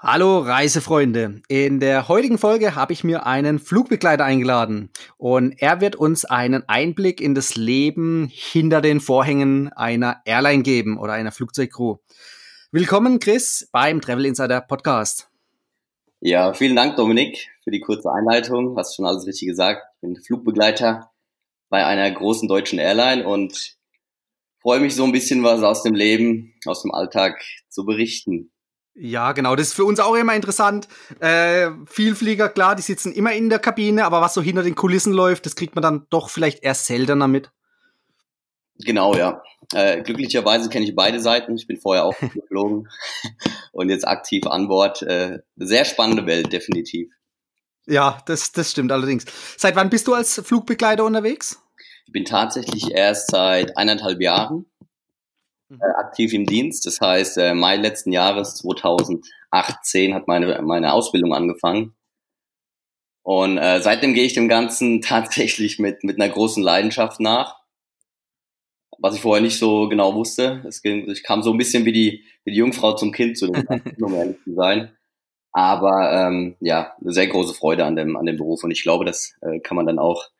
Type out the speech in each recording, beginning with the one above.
Hallo Reisefreunde. In der heutigen Folge habe ich mir einen Flugbegleiter eingeladen und er wird uns einen Einblick in das Leben hinter den Vorhängen einer Airline geben oder einer Flugzeugcrew. Willkommen Chris beim Travel Insider Podcast. Ja, vielen Dank Dominik für die kurze Einleitung. Hast schon alles richtig gesagt. Ich bin Flugbegleiter bei einer großen deutschen Airline und freue mich so ein bisschen was aus dem Leben, aus dem Alltag zu berichten. Ja, genau. Das ist für uns auch immer interessant. Äh, Vielflieger, klar, die sitzen immer in der Kabine, aber was so hinter den Kulissen läuft, das kriegt man dann doch vielleicht erst seltener mit. Genau, ja. Äh, glücklicherweise kenne ich beide Seiten. Ich bin vorher auch geflogen und jetzt aktiv an Bord. Äh, sehr spannende Welt, definitiv. Ja, das, das stimmt allerdings. Seit wann bist du als Flugbegleiter unterwegs? Ich bin tatsächlich erst seit eineinhalb Jahren Mhm. äh, aktiv im Dienst. Das heißt, äh, Mai letzten Jahres, 2018, hat meine, meine Ausbildung angefangen. Und äh, seitdem gehe ich dem Ganzen tatsächlich mit, mit einer großen Leidenschaft nach. Was ich vorher nicht so genau wusste. Es ging, ich kam so ein bisschen wie die, wie die Jungfrau zum Kind zu dem Ganzen, um ehrlich zu sein. Aber ähm, ja, eine sehr große Freude an dem, an dem Beruf. Und ich glaube, das äh, kann man dann auch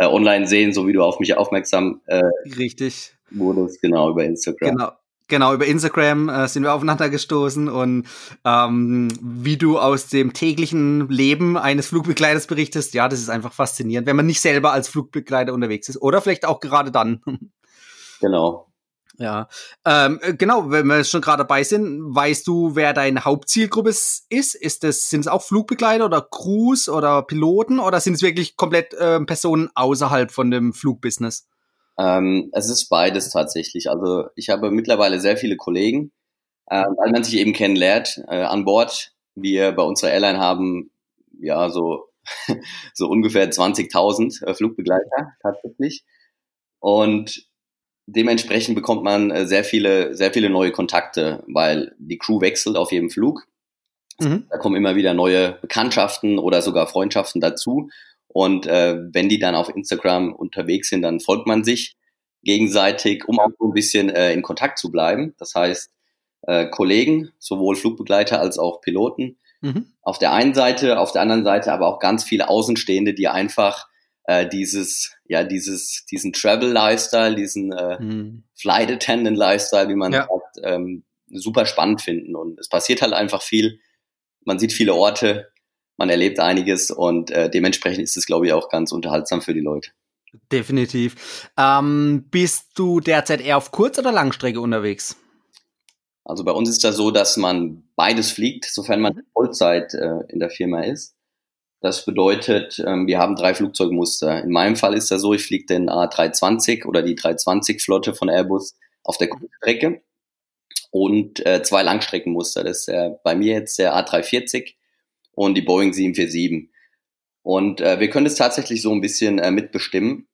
äh, online sehen, so wie du auf mich aufmerksam äh, Richtig. wurdest, genau, über Instagram. Genau. Genau, über Instagram äh, sind wir aufeinander gestoßen und ähm, wie du aus dem täglichen Leben eines Flugbegleiters berichtest, ja, das ist einfach faszinierend, wenn man nicht selber als Flugbegleiter unterwegs ist oder vielleicht auch gerade dann. Genau. Ja, ähm, äh, genau, wenn wir schon gerade dabei sind, weißt du, wer deine Hauptzielgruppe ist? Ist es, sind es auch Flugbegleiter oder Crews oder Piloten oder sind es wirklich komplett äh, Personen außerhalb von dem Flugbusiness? Ähm, es ist beides tatsächlich. Also ich habe mittlerweile sehr viele Kollegen, äh, weil man sich eben kennenlernt äh, an Bord. Wir bei unserer Airline haben ja so so ungefähr 20.000 äh, Flugbegleiter tatsächlich und dementsprechend bekommt man äh, sehr viele, sehr viele neue Kontakte, weil die Crew wechselt auf jedem Flug. Mhm. Da kommen immer wieder neue Bekanntschaften oder sogar Freundschaften dazu. Und äh, wenn die dann auf Instagram unterwegs sind, dann folgt man sich gegenseitig, um auch so ein bisschen äh, in Kontakt zu bleiben. Das heißt, äh, Kollegen, sowohl Flugbegleiter als auch Piloten, mhm. auf der einen Seite, auf der anderen Seite aber auch ganz viele Außenstehende, die einfach äh, dieses, ja, dieses, diesen Travel-Lifestyle, diesen äh, hm. Flight Attendant-Lifestyle, wie man ja. sagt, ähm, super spannend finden. Und es passiert halt einfach viel. Man sieht viele Orte, man erlebt einiges und äh, dementsprechend ist es, glaube ich, auch ganz unterhaltsam für die Leute. Definitiv. Ähm, bist du derzeit eher auf Kurz- oder Langstrecke unterwegs? Also bei uns ist das so, dass man beides fliegt, sofern man mhm. Vollzeit äh, in der Firma ist. Das bedeutet, ähm, wir haben drei Flugzeugmuster. In meinem Fall ist das so, ich fliege den A320 oder die 320-Flotte von Airbus auf der Kurzstrecke und äh, zwei Langstreckenmuster. Das ist äh, bei mir jetzt der A340 und die Boeing 747. Und äh, wir können es tatsächlich so ein bisschen mitbestimmen,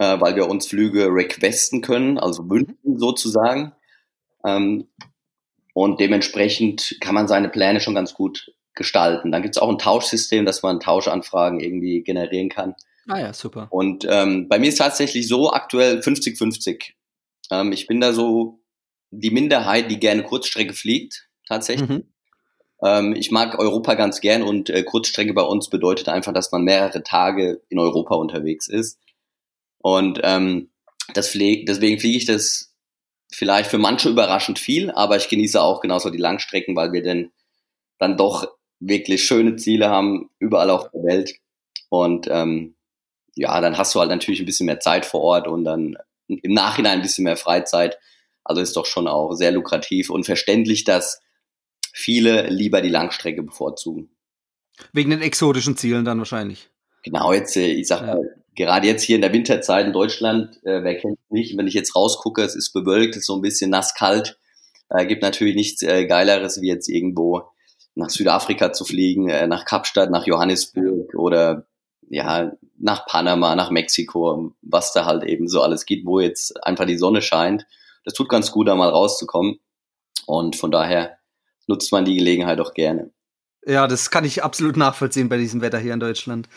weil wir uns Flüge requesten können, also wünschen sozusagen. Ähm, und dementsprechend kann man seine Pläne schon ganz gut gestalten. Dann gibt es auch ein Tauschsystem, dass man Tauschanfragen irgendwie generieren kann. Ah ja, super. Und ähm, bei mir ist tatsächlich so aktuell 50-50. Ähm, ich bin da so die Minderheit, die gerne Kurzstrecke fliegt, tatsächlich. Mhm. Ähm, ich mag Europa ganz gern und äh, Kurzstrecke bei uns bedeutet einfach, dass man mehrere Tage in Europa unterwegs ist. Und ähm, das flieg, deswegen fliege ich das vielleicht für manche überraschend viel, aber ich genieße auch genauso die Langstrecken, weil wir denn dann doch wirklich schöne Ziele haben, überall auf der Welt. Und ähm, ja, dann hast du halt natürlich ein bisschen mehr Zeit vor Ort und dann im Nachhinein ein bisschen mehr Freizeit. Also ist doch schon auch sehr lukrativ und verständlich, dass viele lieber die Langstrecke bevorzugen. Wegen den exotischen Zielen dann wahrscheinlich. Genau, jetzt, äh, ich sag mal, gerade jetzt hier in der Winterzeit in Deutschland, äh, wer kennt nicht, wenn ich jetzt rausgucke, es ist bewölkt, es ist so ein bisschen nass kalt, äh, gibt natürlich nichts äh, Geileres, wie jetzt irgendwo nach Südafrika zu fliegen, äh, nach Kapstadt, nach Johannesburg oder ja, nach Panama, nach Mexiko, was da halt eben so alles gibt, wo jetzt einfach die Sonne scheint. das tut ganz gut, da mal rauszukommen. Und von daher nutzt man die Gelegenheit auch gerne. Ja, das kann ich absolut nachvollziehen bei diesem Wetter hier in Deutschland.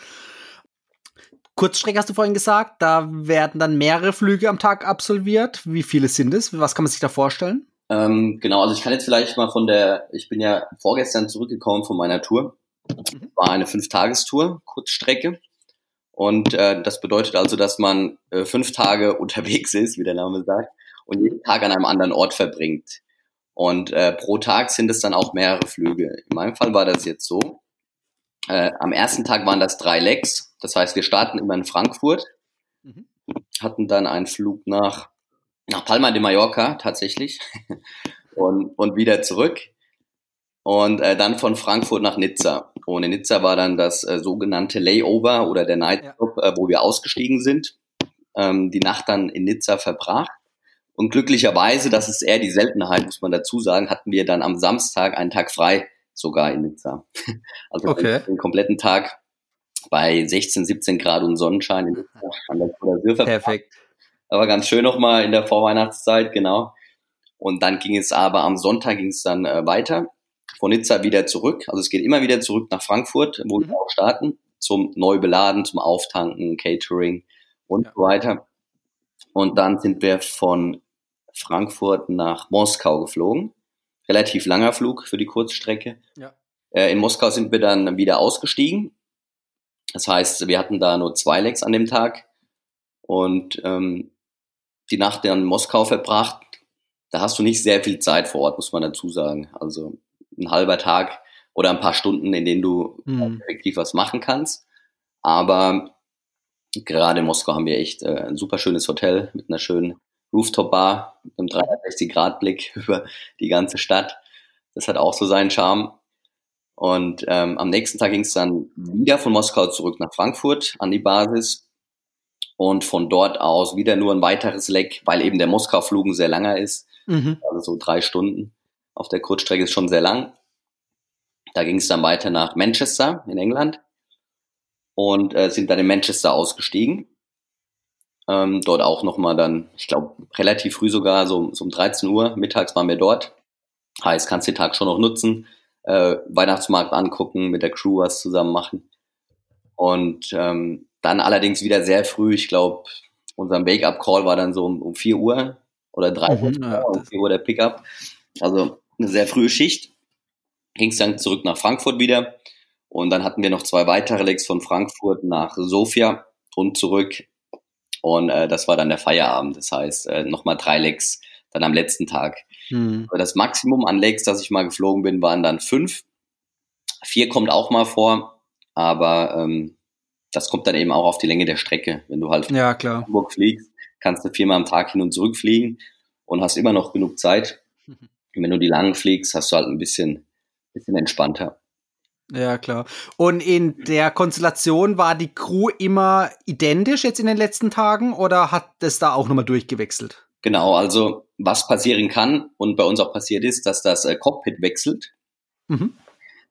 Kurzstrecke hast du vorhin gesagt, da werden dann mehrere Flüge am Tag absolviert. Wie viele sind es? Was kann man sich da vorstellen? Ähm, genau, also ich kann jetzt vielleicht mal von der, ich bin ja vorgestern zurückgekommen von meiner Tour. Mhm. War eine Fünf-Tagestour, Kurzstrecke. Und äh, das bedeutet also, dass man äh, fünf Tage unterwegs ist, wie der Name sagt, und jeden Tag an einem anderen Ort verbringt. Und äh, pro Tag sind es dann auch mehrere Flüge. In meinem Fall war das jetzt so. Äh, am ersten Tag waren das drei Legs. Das heißt, wir starten immer in Frankfurt, mhm. hatten dann einen Flug nach, nach Palma de Mallorca tatsächlich und, und wieder zurück. Und äh, dann von Frankfurt nach Nizza. Und in Nizza war dann das äh, sogenannte Layover oder der Nightstop, ja. äh, wo wir ausgestiegen sind. Ähm, die Nacht dann in Nizza verbracht. Und glücklicherweise, das ist eher die Seltenheit, muss man dazu sagen, hatten wir dann am Samstag einen Tag frei, sogar in Nizza. Also okay. den kompletten Tag bei 16, 17 Grad und Sonnenschein in Nizza Perfekt. Aber ganz schön nochmal in der Vorweihnachtszeit, genau. Und dann ging es aber am Sonntag ging es dann äh, weiter. Von Nizza wieder zurück. Also es geht immer wieder zurück nach Frankfurt, wo mhm. wir auch starten, zum Neubeladen, zum Auftanken, Catering und ja. so weiter. Und dann sind wir von Frankfurt nach Moskau geflogen. Relativ langer Flug für die Kurzstrecke. Ja. Äh, in Moskau sind wir dann wieder ausgestiegen. Das heißt, wir hatten da nur zwei Legs an dem Tag und ähm, die Nacht in Moskau verbracht. Da hast du nicht sehr viel Zeit vor Ort, muss man dazu sagen. Also ein halber Tag oder ein paar Stunden, in denen du mhm. effektiv was machen kannst. Aber gerade in Moskau haben wir echt äh, ein super schönes Hotel mit einer schönen Rooftop-Bar, mit einem 360-Grad-Blick über die ganze Stadt. Das hat auch so seinen Charme. Und ähm, am nächsten Tag ging es dann wieder von Moskau zurück nach Frankfurt an die Basis und von dort aus wieder nur ein weiteres Leck, weil eben der Moskau-Flug sehr langer ist, mhm. also so drei Stunden auf der Kurzstrecke ist schon sehr lang. Da ging es dann weiter nach Manchester in England und äh, sind dann in Manchester ausgestiegen. Ähm, dort auch nochmal dann, ich glaube, relativ früh sogar, so, so um 13 Uhr mittags waren wir dort. Heißt, kannst den Tag schon noch nutzen, äh, Weihnachtsmarkt angucken, mit der Crew was zusammen machen. Und ähm, dann allerdings wieder sehr früh, ich glaube, unser Wake-up-Call war dann so um, um 4 Uhr oder 3 Uhr, mhm, ja, um 4 Uhr der Pickup. Also eine sehr frühe Schicht. Ging es dann zurück nach Frankfurt wieder. Und dann hatten wir noch zwei weitere Legs von Frankfurt nach Sofia und zurück. Und äh, das war dann der Feierabend. Das heißt, äh, nochmal drei Legs dann am letzten Tag. Hm. Das Maximum an Legs, das ich mal geflogen bin, waren dann fünf. Vier kommt auch mal vor, aber ähm, das kommt dann eben auch auf die Länge der Strecke. Wenn du halt von ja, klar. Hamburg fliegst, kannst du viermal am Tag hin und zurück fliegen und hast immer noch genug Zeit. Und wenn du die langen fliegst, hast du halt ein bisschen, bisschen entspannter. Ja, klar. Und in der Konstellation war die Crew immer identisch jetzt in den letzten Tagen oder hat es da auch nochmal durchgewechselt? Genau, also was passieren kann und bei uns auch passiert ist, dass das äh, Cockpit wechselt. Mhm.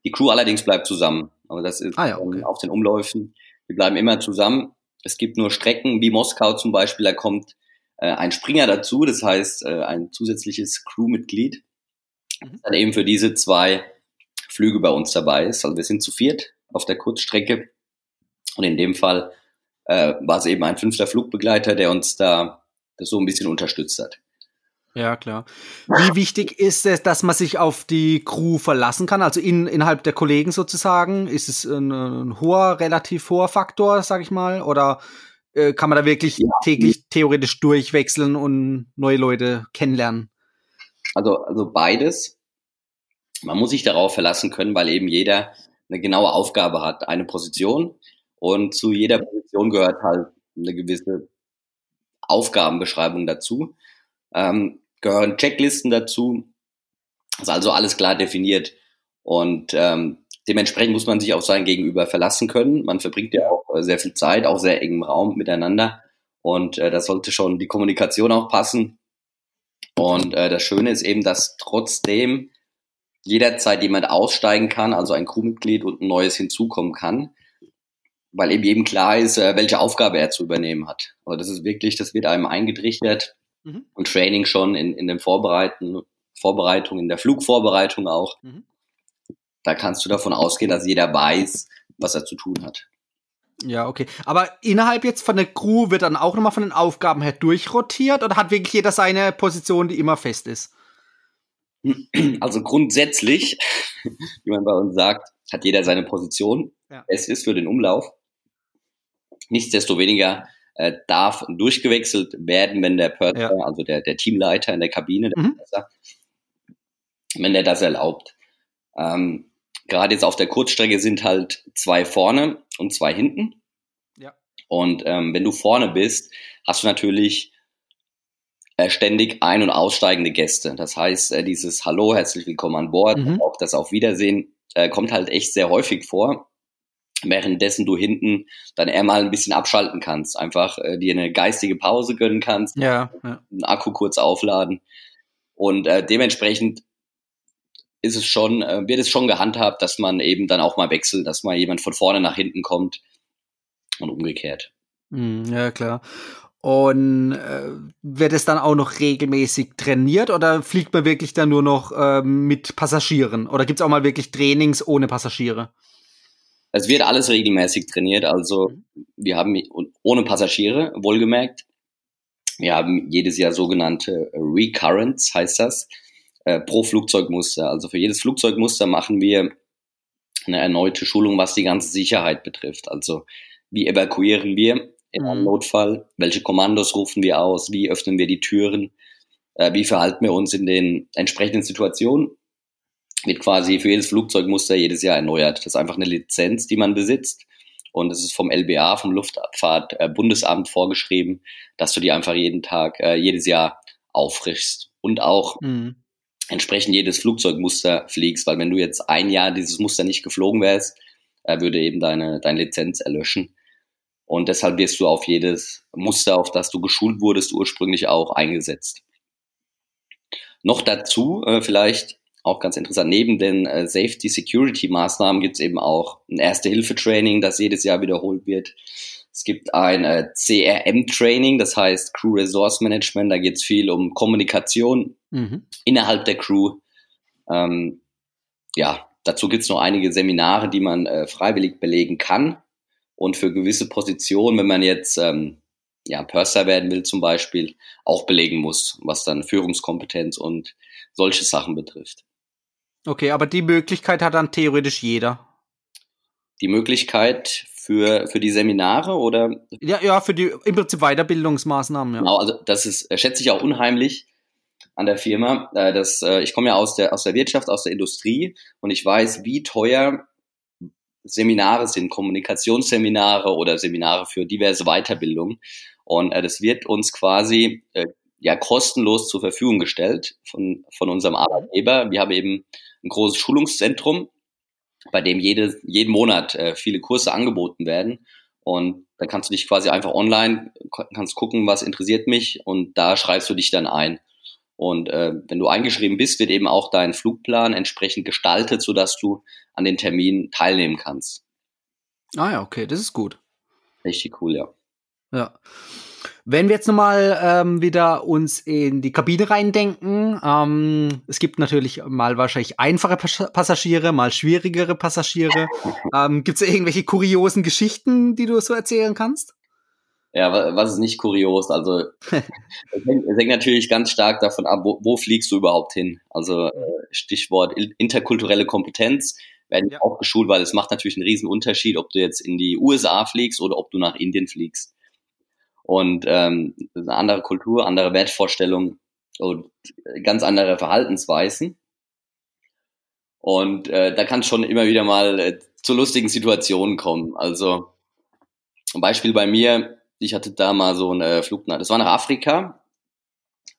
Die Crew allerdings bleibt zusammen. Aber das ist ah, ja, okay. auf den Umläufen. Wir bleiben immer zusammen. Es gibt nur Strecken wie Moskau zum Beispiel, da kommt äh, ein Springer dazu, das heißt äh, ein zusätzliches Crewmitglied, mhm. dann eben für diese zwei Flüge bei uns dabei ist. Also wir sind zu viert auf der Kurzstrecke und in dem Fall äh, war es eben ein fünfter Flugbegleiter, der uns da das so ein bisschen unterstützt hat. Ja, klar. Wie wichtig ist es, dass man sich auf die Crew verlassen kann? Also in, innerhalb der Kollegen sozusagen? Ist es ein, ein hoher, relativ hoher Faktor, sag ich mal? Oder äh, kann man da wirklich ja. täglich theoretisch durchwechseln und neue Leute kennenlernen? Also, also beides. Man muss sich darauf verlassen können, weil eben jeder eine genaue Aufgabe hat, eine Position. Und zu jeder Position gehört halt eine gewisse Aufgabenbeschreibung dazu. Ähm, gehören Checklisten dazu. ist also alles klar definiert. Und ähm, dementsprechend muss man sich auf sein Gegenüber verlassen können. Man verbringt ja auch äh, sehr viel Zeit, auch sehr engem Raum miteinander. Und äh, da sollte schon die Kommunikation auch passen. Und äh, das Schöne ist eben, dass trotzdem jederzeit jemand aussteigen kann, also ein Crewmitglied und ein neues hinzukommen kann, weil eben jedem klar ist, äh, welche Aufgabe er zu übernehmen hat. Also das ist wirklich, das wird einem eingetrichtert mhm. und Training schon in, in den Vorbereiten, Vorbereitungen, in der Flugvorbereitung auch. Mhm. Da kannst du davon ausgehen, dass jeder weiß, was er zu tun hat. Ja, okay. Aber innerhalb jetzt von der Crew wird dann auch nochmal von den Aufgaben her durchrotiert oder hat wirklich jeder seine Position, die immer fest ist? Also grundsätzlich, wie man bei uns sagt, hat jeder seine Position. Ja. Es ist für den Umlauf. Nichtsdestoweniger äh, darf durchgewechselt werden, wenn der Purser, ja. also der, der Teamleiter in der Kabine, der mhm. Purser, wenn der das erlaubt. Ähm, Gerade jetzt auf der Kurzstrecke sind halt zwei vorne und zwei hinten. Ja. Und ähm, wenn du vorne bist, hast du natürlich äh, ständig ein- und aussteigende Gäste. Das heißt, äh, dieses Hallo, herzlich willkommen an Bord, mhm. auch das Auf Wiedersehen, äh, kommt halt echt sehr häufig vor. Währenddessen du hinten dann eher mal ein bisschen abschalten kannst, einfach äh, dir eine geistige Pause gönnen kannst, ja, ja. einen Akku kurz aufladen. Und äh, dementsprechend ist es schon, äh, wird es schon gehandhabt, dass man eben dann auch mal wechselt, dass mal jemand von vorne nach hinten kommt und umgekehrt. Hm, ja, klar. Und äh, wird es dann auch noch regelmäßig trainiert oder fliegt man wirklich dann nur noch äh, mit Passagieren? Oder gibt es auch mal wirklich Trainings ohne Passagiere? Es wird alles regelmäßig trainiert. Also mhm. wir haben ohne Passagiere, wohlgemerkt. Wir haben jedes Jahr sogenannte Recurrents, heißt das, äh, pro Flugzeugmuster. Also für jedes Flugzeugmuster machen wir eine erneute Schulung, was die ganze Sicherheit betrifft. Also wie evakuieren wir in einem mhm. Notfall? Welche Kommandos rufen wir aus? Wie öffnen wir die Türen? Äh, wie verhalten wir uns in den entsprechenden Situationen? Wird quasi für jedes Flugzeugmuster jedes Jahr erneuert. Das ist einfach eine Lizenz, die man besitzt. Und es ist vom LBA, vom Luftfahrtbundesamt äh, vorgeschrieben, dass du die einfach jeden Tag, äh, jedes Jahr auffrischst. Und auch mhm. entsprechend jedes Flugzeugmuster fliegst, weil wenn du jetzt ein Jahr dieses Muster nicht geflogen wärst, äh, würde eben deine, deine Lizenz erlöschen. Und deshalb wirst du auf jedes Muster, auf das du geschult wurdest, ursprünglich auch eingesetzt. Noch dazu, äh, vielleicht auch ganz interessant, neben den äh, Safety-Security-Maßnahmen gibt es eben auch ein Erste-Hilfe-Training, das jedes Jahr wiederholt wird. Es gibt ein äh, CRM-Training, das heißt Crew Resource Management. Da geht es viel um Kommunikation mhm. innerhalb der Crew. Ähm, ja, dazu gibt es noch einige Seminare, die man äh, freiwillig belegen kann und für gewisse Positionen, wenn man jetzt ähm, ja, Purser werden will zum Beispiel, auch belegen muss, was dann Führungskompetenz und solche Sachen betrifft. Okay, aber die Möglichkeit hat dann theoretisch jeder. Die Möglichkeit für, für die Seminare oder? Ja, ja, für die im Prinzip Weiterbildungsmaßnahmen, ja. Genau, also das ist, äh, schätze ich auch unheimlich an der Firma. Äh, dass, äh, ich komme ja aus der, aus der Wirtschaft, aus der Industrie und ich weiß, wie teuer Seminare sind, Kommunikationsseminare oder Seminare für diverse Weiterbildungen. Und äh, das wird uns quasi äh, ja kostenlos zur Verfügung gestellt von, von unserem Arbeitgeber. Wir haben eben ein großes Schulungszentrum, bei dem jede, jeden Monat äh, viele Kurse angeboten werden. Und da kannst du dich quasi einfach online, kannst gucken, was interessiert mich und da schreibst du dich dann ein. Und äh, wenn du eingeschrieben bist, wird eben auch dein Flugplan entsprechend gestaltet, sodass du an den Terminen teilnehmen kannst. Ah ja, okay, das ist gut. Richtig cool, ja. Ja. Wenn wir jetzt nochmal ähm, wieder uns in die Kabine reindenken, ähm, es gibt natürlich mal wahrscheinlich einfache Passagiere, mal schwierigere Passagiere. ähm, gibt es irgendwelche kuriosen Geschichten, die du so erzählen kannst? Ja, was ist nicht kurios? Also es hängt, hängt natürlich ganz stark davon ab, wo, wo fliegst du überhaupt hin? Also äh, Stichwort interkulturelle Kompetenz werden ja. auch geschult, weil es macht natürlich einen riesen Unterschied, ob du jetzt in die USA fliegst oder ob du nach Indien fliegst. Und ähm, eine andere Kultur, andere Wertvorstellungen und ganz andere Verhaltensweisen. Und äh, da kann es schon immer wieder mal äh, zu lustigen Situationen kommen. Also ein Beispiel bei mir, ich hatte da mal so eine Flug, das war nach Afrika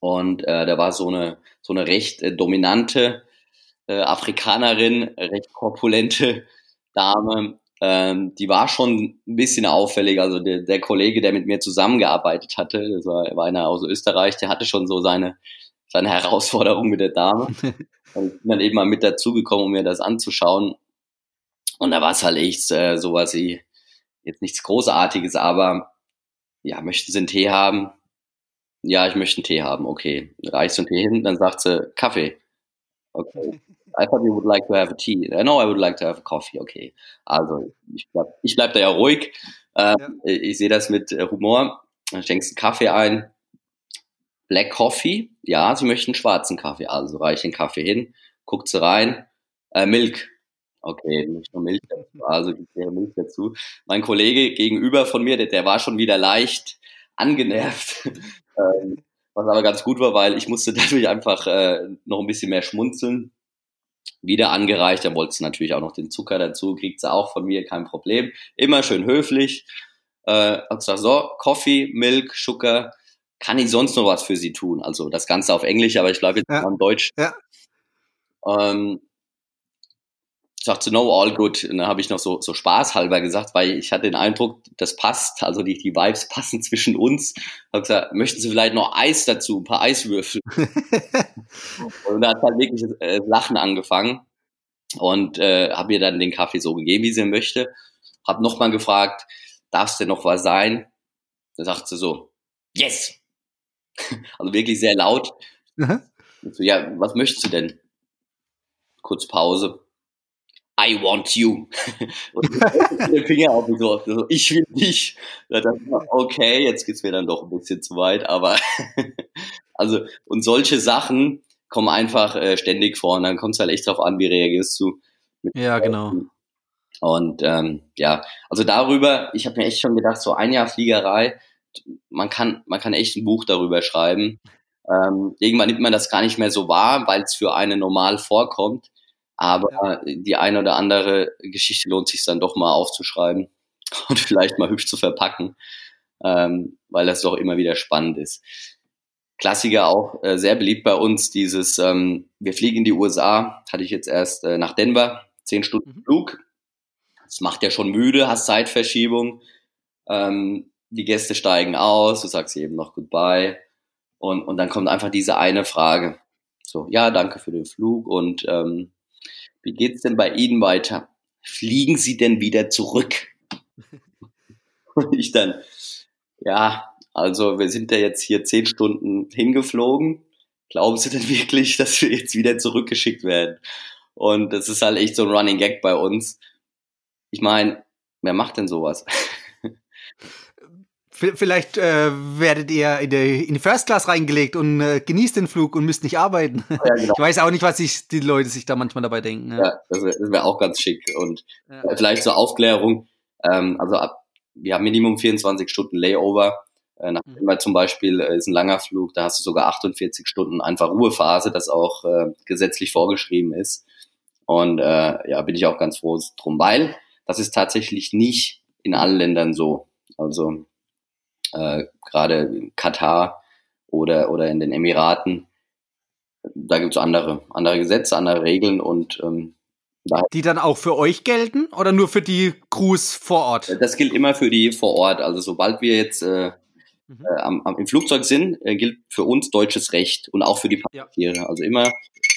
und äh, da war so eine so eine recht äh, dominante äh, Afrikanerin, recht korpulente Dame. Ähm, die war schon ein bisschen auffällig. Also der, der Kollege, der mit mir zusammengearbeitet hatte, das war, war einer aus Österreich, der hatte schon so seine seine Herausforderung mit der Dame. und bin dann eben mal mit dazugekommen, um mir das anzuschauen. Und da war es halt echt äh, sowas wie jetzt nichts Großartiges, aber ja, möchten Sie einen Tee haben? ja, ich möchte einen Tee haben, okay. Reichst du einen Tee hin, dann sagt sie, Kaffee. Okay. I thought you would like to have a tea. No, I would like to have a coffee. Okay. Also, ich bleib, ich bleib da ja ruhig. Äh, ja. Ich sehe das mit äh, Humor. Dann schenkst einen Kaffee ein. Black Coffee. Ja, sie möchten schwarzen Kaffee. Also reiche den Kaffee hin, guckt sie rein. Äh, Milk. Okay, nicht nur Milch dazu, also gibt Milch dazu. Mein Kollege gegenüber von mir, der, der war schon wieder leicht angenervt. ähm, was aber ganz gut war, weil ich musste dadurch einfach äh, noch ein bisschen mehr schmunzeln. Wieder angereicht, dann wollte sie natürlich auch noch den Zucker dazu, kriegt sie auch von mir, kein Problem. Immer schön höflich. Äh, hab gesagt, so, Coffee, Milk, Zucker, kann ich sonst noch was für sie tun? Also das Ganze auf Englisch, aber ich bleibe jetzt ja. mal Deutsch. Ja. Ähm, sagte, no, all good. Und dann habe ich noch so, so spaßhalber gesagt, weil ich hatte den Eindruck, das passt, also die, die Vibes passen zwischen uns. Habe gesagt, möchten Sie vielleicht noch Eis dazu, ein paar Eiswürfel? und da hat halt wirklich äh, Lachen angefangen und äh, habe mir dann den Kaffee so gegeben, wie sie möchte. Habe nochmal gefragt, darf es denn noch was sein? Da sagt sie so, yes! also wirklich sehr laut. So, ja, was möchtest du denn? Kurz Pause I want you. und den Finger auf so, so, ich will dich. okay, jetzt geht's mir dann doch ein bisschen zu weit, aber also und solche Sachen kommen einfach äh, ständig vor und dann kommt es halt echt drauf an, wie reagierst du. ja, genau. Und ähm, ja, also darüber, ich habe mir echt schon gedacht, so ein Jahr Fliegerei, man kann, man kann echt ein Buch darüber schreiben. Ähm, irgendwann nimmt man das gar nicht mehr so wahr, weil es für einen normal vorkommt. Aber ja. die eine oder andere Geschichte lohnt sich dann doch mal aufzuschreiben und vielleicht mal hübsch zu verpacken, ähm, weil das doch immer wieder spannend ist. Klassiker auch äh, sehr beliebt bei uns, dieses, ähm, wir fliegen in die USA, hatte ich jetzt erst äh, nach Denver, zehn Stunden mhm. Flug. Das macht ja schon müde, hast Zeitverschiebung. Ähm, die Gäste steigen aus, du sagst eben noch Goodbye. Und, und dann kommt einfach diese eine Frage. So, ja, danke für den Flug und ähm, wie geht's denn bei Ihnen weiter? Fliegen Sie denn wieder zurück? Und ich dann, ja, also wir sind ja jetzt hier zehn Stunden hingeflogen. Glauben Sie denn wirklich, dass wir jetzt wieder zurückgeschickt werden? Und das ist halt echt so ein Running Gag bei uns. Ich meine, wer macht denn sowas? Vielleicht äh, werdet ihr in, die, in die First Class reingelegt und äh, genießt den Flug und müsst nicht arbeiten. Ja, genau. Ich weiß auch nicht, was sich die Leute sich da manchmal dabei denken. Ja, ja das wäre wär auch ganz schick. Und ja. äh, vielleicht zur Aufklärung, ähm, also ab, wir haben Minimum 24 Stunden Layover. Äh, nach mhm. zum Beispiel äh, ist ein langer Flug, da hast du sogar 48 Stunden einfach Ruhephase, das auch äh, gesetzlich vorgeschrieben ist. Und äh, ja, bin ich auch ganz froh drum, weil das ist tatsächlich nicht in allen Ländern so. Also äh, gerade Katar oder, oder in den Emiraten. Da gibt es andere, andere Gesetze, andere Regeln und ähm, die dann auch für euch gelten oder nur für die Crews vor Ort? Das gilt immer für die vor Ort. Also sobald wir jetzt äh, mhm. äh, am, am, im Flugzeug sind, äh, gilt für uns deutsches Recht und auch für die Passagiere. Ja. Also immer,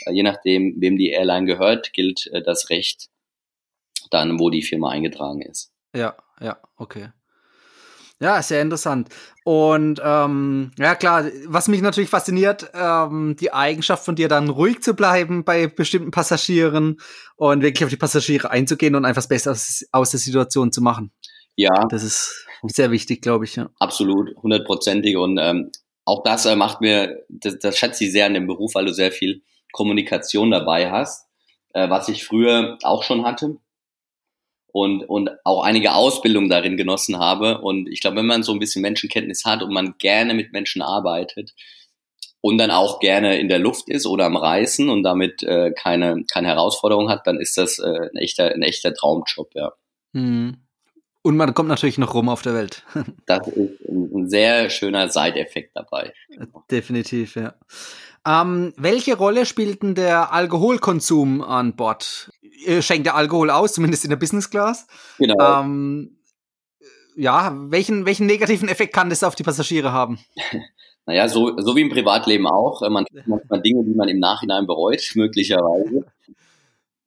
äh, je nachdem, wem die Airline gehört, gilt äh, das Recht dann, wo die Firma eingetragen ist. Ja, ja, okay. Ja, sehr interessant. Und ähm, ja klar, was mich natürlich fasziniert, ähm, die Eigenschaft von dir dann ruhig zu bleiben bei bestimmten Passagieren und wirklich auf die Passagiere einzugehen und einfach das Beste aus, aus der Situation zu machen. Ja. Das ist sehr wichtig, glaube ich. Ja. Absolut, hundertprozentig. Und ähm, auch das äh, macht mir, das, das schätze ich sehr an dem Beruf, weil du sehr viel Kommunikation dabei hast, äh, was ich früher auch schon hatte und, und auch einige Ausbildung darin genossen habe. Und ich glaube, wenn man so ein bisschen Menschenkenntnis hat und man gerne mit Menschen arbeitet und dann auch gerne in der Luft ist oder am Reisen und damit äh, keine, keine Herausforderung hat, dann ist das äh, ein, echter, ein echter Traumjob, ja. Mhm. Und man kommt natürlich noch rum auf der Welt. das ist ein sehr schöner Seiteffekt dabei. Definitiv, ja. Ähm, welche Rolle spielt denn der Alkoholkonsum an Bord? Ihr schenkt der Alkohol aus, zumindest in der Business Class. Genau. Ähm, ja, welchen, welchen negativen Effekt kann das auf die Passagiere haben? Naja, so, so wie im Privatleben auch. Man tut manchmal Dinge, die man im Nachhinein bereut, möglicherweise.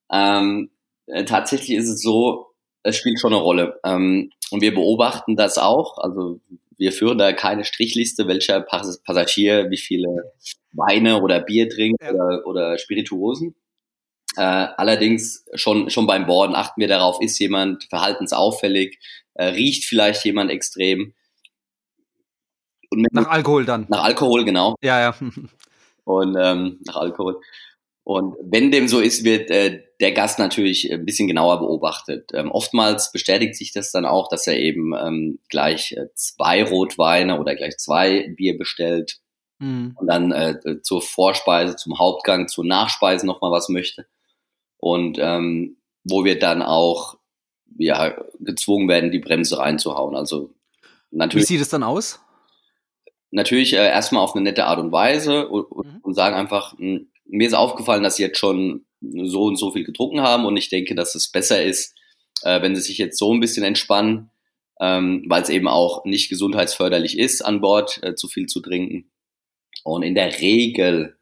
ähm, äh, tatsächlich ist es so, es spielt schon eine Rolle. Ähm, und wir beobachten das auch. Also wir führen da keine Strichliste, welcher Passagier wie viele Weine oder Bier trinkt ja. oder, oder Spirituosen. Äh, allerdings schon, schon beim Borden achten wir darauf, ist jemand verhaltensauffällig, äh, riecht vielleicht jemand extrem. nach Alkohol dann. Nach Alkohol, genau. Ja, ja. Und ähm, nach Alkohol. Und wenn dem so ist, wird äh, der Gast natürlich ein bisschen genauer beobachtet. Ähm, oftmals bestätigt sich das dann auch, dass er eben ähm, gleich äh, zwei Rotweine oder gleich zwei Bier bestellt mhm. und dann äh, zur Vorspeise, zum Hauptgang, zur Nachspeise nochmal was möchte. Und ähm, wo wir dann auch ja, gezwungen werden, die Bremse reinzuhauen. Also natürlich. Wie sieht es dann aus? Natürlich äh, erstmal auf eine nette Art und Weise und, mhm. und sagen einfach, mh, hm, mir ist aufgefallen, dass sie jetzt schon so und so viel getrunken haben und ich denke, dass es besser ist, äh, wenn sie sich jetzt so ein bisschen entspannen, ähm, weil es eben auch nicht gesundheitsförderlich ist, an Bord äh, zu viel zu trinken. Und in der Regel,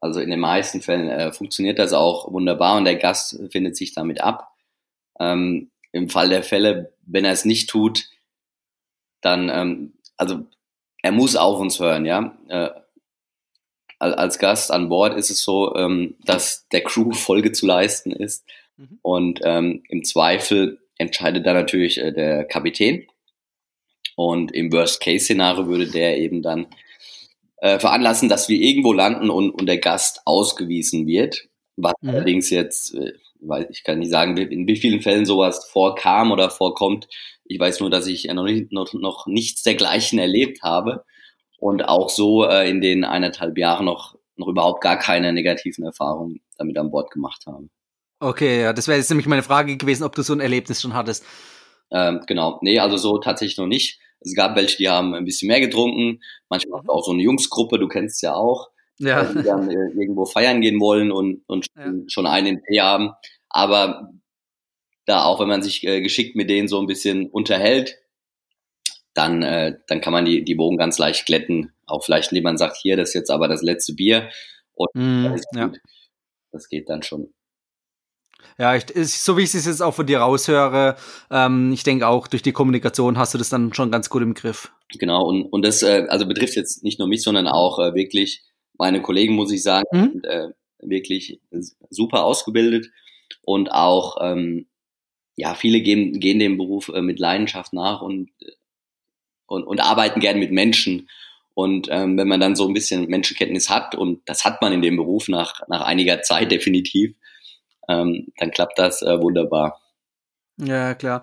also in den meisten Fällen, äh, funktioniert das auch wunderbar und der Gast findet sich damit ab. Ähm, Im Fall der Fälle, wenn er es nicht tut, dann, ähm, also er muss auf uns hören, ja. Äh, als Gast an Bord ist es so, ähm, dass der Crew Folge zu leisten ist. Mhm. Und ähm, im Zweifel entscheidet da natürlich äh, der Kapitän. Und im Worst-Case-Szenario würde der eben dann äh, veranlassen, dass wir irgendwo landen und, und der Gast ausgewiesen wird. Was mhm. allerdings jetzt, äh, weiß, ich kann nicht sagen, in wie vielen Fällen sowas vorkam oder vorkommt. Ich weiß nur, dass ich noch, nicht, noch, noch nichts dergleichen erlebt habe und auch so äh, in den eineinhalb Jahren noch, noch überhaupt gar keine negativen Erfahrungen damit an Bord gemacht habe. Okay, ja, das wäre jetzt nämlich meine Frage gewesen, ob du so ein Erlebnis schon hattest. Ähm, genau, nee, also so tatsächlich noch nicht. Es gab welche, die haben ein bisschen mehr getrunken, manchmal auch so eine Jungsgruppe, du kennst es ja auch, ja. Äh, die dann äh, irgendwo feiern gehen wollen und, und ja. schon einen Tee haben. Aber da auch, wenn man sich äh, geschickt mit denen so ein bisschen unterhält, dann, äh, dann kann man die, die Bogen ganz leicht glätten. Auch vielleicht, indem man sagt, hier, das ist jetzt aber das letzte Bier. Und mm, ja. das geht dann schon. Ja, ich, so wie ich es jetzt auch von dir raushöre, ähm, ich denke auch durch die Kommunikation hast du das dann schon ganz gut im Griff. Genau, und, und das äh, also betrifft jetzt nicht nur mich, sondern auch äh, wirklich meine Kollegen, muss ich sagen, mhm. sind, äh, wirklich super ausgebildet und auch ähm, ja, viele gehen, gehen dem Beruf äh, mit Leidenschaft nach und äh, und, und arbeiten gern mit Menschen. Und ähm, wenn man dann so ein bisschen Menschenkenntnis hat, und das hat man in dem Beruf nach, nach einiger Zeit definitiv, ähm, dann klappt das äh, wunderbar. Ja, klar.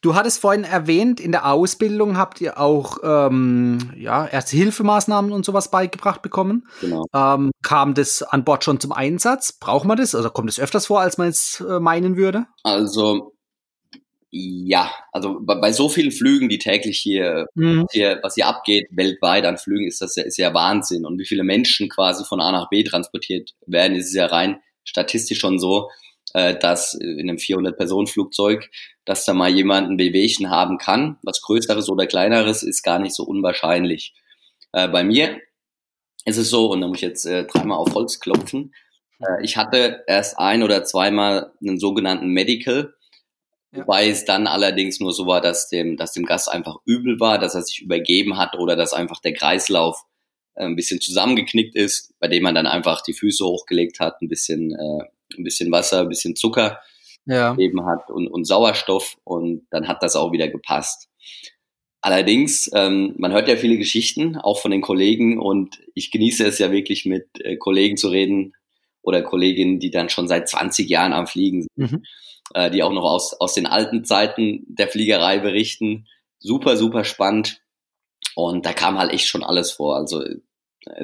Du hattest vorhin erwähnt, in der Ausbildung habt ihr auch ähm, ja, Erste-Hilfemaßnahmen und sowas beigebracht bekommen. Genau. Ähm, kam das an Bord schon zum Einsatz? Braucht man das? Also kommt es öfters vor, als man es äh, meinen würde? Also ja, also bei, bei, so vielen Flügen, die täglich hier, mhm. hier, was hier abgeht, weltweit an Flügen, ist das ja, ist ja Wahnsinn. Und wie viele Menschen quasi von A nach B transportiert werden, ist es ja rein statistisch schon so, äh, dass in einem 400-Personen-Flugzeug, dass da mal jemand ein Bewegchen haben kann. Was Größeres oder Kleineres ist gar nicht so unwahrscheinlich. Äh, bei mir ist es so, und da muss ich jetzt äh, dreimal auf Holz klopfen, äh, ich hatte erst ein oder zweimal einen sogenannten Medical, Wobei es dann allerdings nur so war, dass dem, dass dem Gast einfach übel war, dass er sich übergeben hat oder dass einfach der Kreislauf ein bisschen zusammengeknickt ist, bei dem man dann einfach die Füße hochgelegt hat, ein bisschen, äh, ein bisschen Wasser, ein bisschen Zucker ja. gegeben hat und, und Sauerstoff und dann hat das auch wieder gepasst. Allerdings, ähm, man hört ja viele Geschichten, auch von den Kollegen und ich genieße es ja wirklich mit äh, Kollegen zu reden oder Kolleginnen, die dann schon seit 20 Jahren am Fliegen sind. Mhm äh, die auch noch aus, aus den alten Zeiten der Fliegerei berichten. Super, super spannend. Und da kam halt echt schon alles vor. Also äh,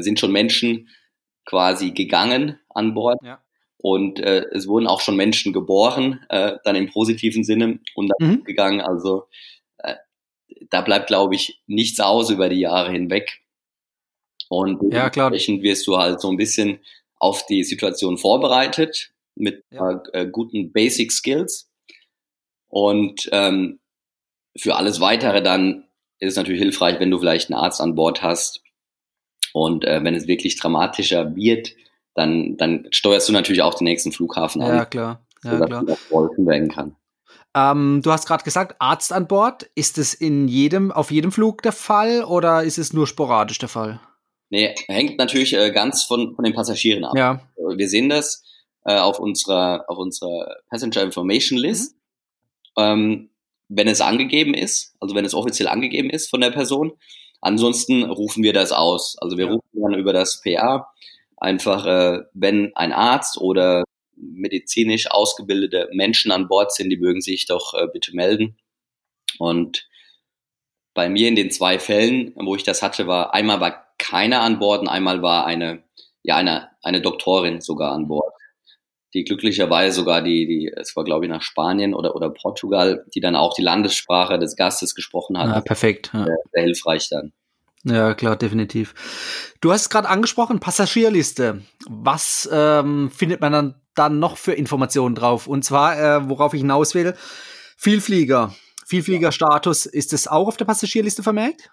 sind schon Menschen quasi gegangen an Bord. Ja. Und äh, es wurden auch schon Menschen geboren, äh, dann im positiven Sinne und dann mhm. gegangen. Also äh, da bleibt, glaube ich, nichts aus über die Jahre hinweg. Und ja, dementsprechend wirst du halt so ein bisschen auf die Situation vorbereitet mit ja. äh, guten Basic Skills. Und ähm, für alles weitere dann ist es natürlich hilfreich, wenn du vielleicht einen Arzt an Bord hast. Und äh, wenn es wirklich dramatischer wird, dann, dann steuerst du natürlich auch den nächsten Flughafen an. Ja, klar. Ja, sodass klar. geholfen werden kann. Ähm, du hast gerade gesagt, Arzt an Bord. Ist es in jedem, auf jedem Flug der Fall oder ist es nur sporadisch der Fall? Nee, hängt natürlich äh, ganz von, von den Passagieren ab. Ja. Wir sehen das äh, auf unserer, auf unserer Passenger Information List. Mhm. Ähm, wenn es angegeben ist, also wenn es offiziell angegeben ist von der Person. Ansonsten rufen wir das aus. Also wir rufen dann über das PA einfach, äh, wenn ein Arzt oder medizinisch ausgebildete Menschen an Bord sind, die mögen sich doch äh, bitte melden. Und bei mir in den zwei Fällen, wo ich das hatte, war einmal war keiner an Bord und einmal war eine, ja, eine, eine Doktorin sogar an Bord. Die glücklicherweise sogar die, die, es war glaube ich nach Spanien oder, oder Portugal, die dann auch die Landessprache des Gastes gesprochen hat. Ja, perfekt. Ja. Sehr, sehr hilfreich dann. Ja, klar, definitiv. Du hast gerade angesprochen, Passagierliste. Was ähm, findet man dann, dann noch für Informationen drauf? Und zwar, äh, worauf ich hinaus will, Vielflieger. Vielfliegerstatus, ist es auch auf der Passagierliste vermerkt?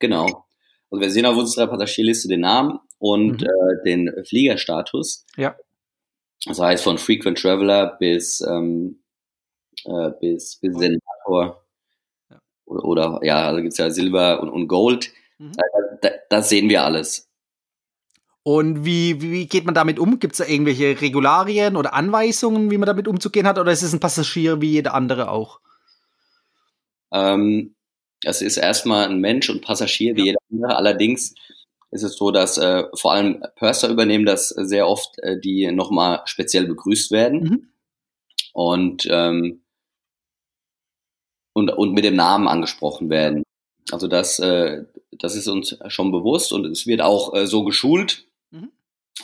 Genau. Also wir sehen auf unserer Passagierliste den Namen und mhm. äh, den Fliegerstatus. Ja. Das heißt von Frequent Traveler bis, ähm, äh, bis, bis Senator. Ja. Oder, oder ja, also gibt's ja Silber und, und Gold. Mhm. Das, das sehen wir alles. Und wie, wie geht man damit um? Gibt es da irgendwelche Regularien oder Anweisungen, wie man damit umzugehen hat? Oder ist es ein Passagier wie jeder andere auch? Ähm, es ist erstmal ein Mensch und Passagier wie ja. jeder andere. Allerdings ist es so, dass äh, vor allem Purser übernehmen das sehr oft, äh, die nochmal speziell begrüßt werden. Mhm. Und, ähm, und, und mit dem Namen angesprochen werden. Also das, äh, das ist uns schon bewusst und es wird auch äh, so geschult. Mhm.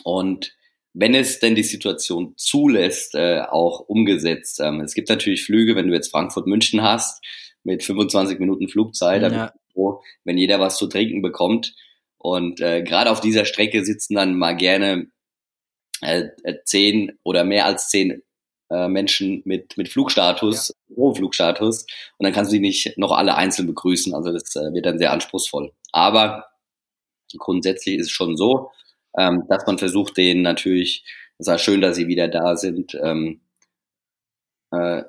Und wenn es denn die Situation zulässt, äh, auch umgesetzt. Ähm, es gibt natürlich Flüge, wenn du jetzt Frankfurt-München hast, mit 25 Minuten Flugzeit, ja. froh, wenn jeder was zu trinken bekommt. Und äh, gerade auf dieser Strecke sitzen dann mal gerne äh, äh zehn oder mehr als zehn äh, Menschen mit, mit Flugstatus, ja. hohem Flugstatus. Und dann kannst du die nicht noch alle einzeln begrüßen. Also das äh, wird dann sehr anspruchsvoll. Aber grundsätzlich ist es schon so, ähm, dass man versucht, denen natürlich, es ist schön, dass sie wieder da sind, ähm, äh,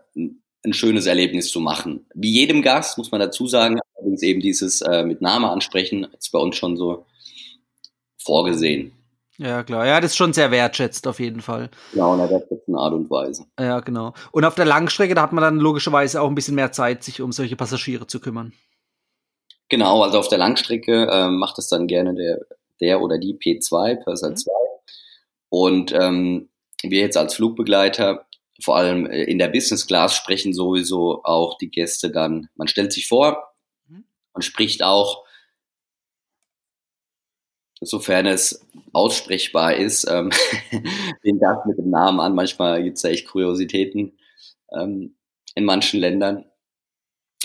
ein schönes Erlebnis zu machen. Wie jedem Gast, muss man dazu sagen, allerdings eben dieses äh, mit Name ansprechen, ist bei uns schon so vorgesehen. Ja, klar. Ja, das ist schon sehr wertschätzt auf jeden Fall. Genau, in einer wertschätzenden Art und Weise. Ja, genau. Und auf der Langstrecke, da hat man dann logischerweise auch ein bisschen mehr Zeit, sich um solche Passagiere zu kümmern. Genau, also auf der Langstrecke äh, macht es dann gerne der, der oder die P2, Purser mhm. 2. Und ähm, wir jetzt als Flugbegleiter, vor allem äh, in der Business Class, sprechen sowieso auch die Gäste dann, man stellt sich vor, mhm. man spricht auch sofern es aussprechbar ist, ähm, den Gast mit dem Namen an. Manchmal gibt es ja echt Kuriositäten ähm, in manchen Ländern.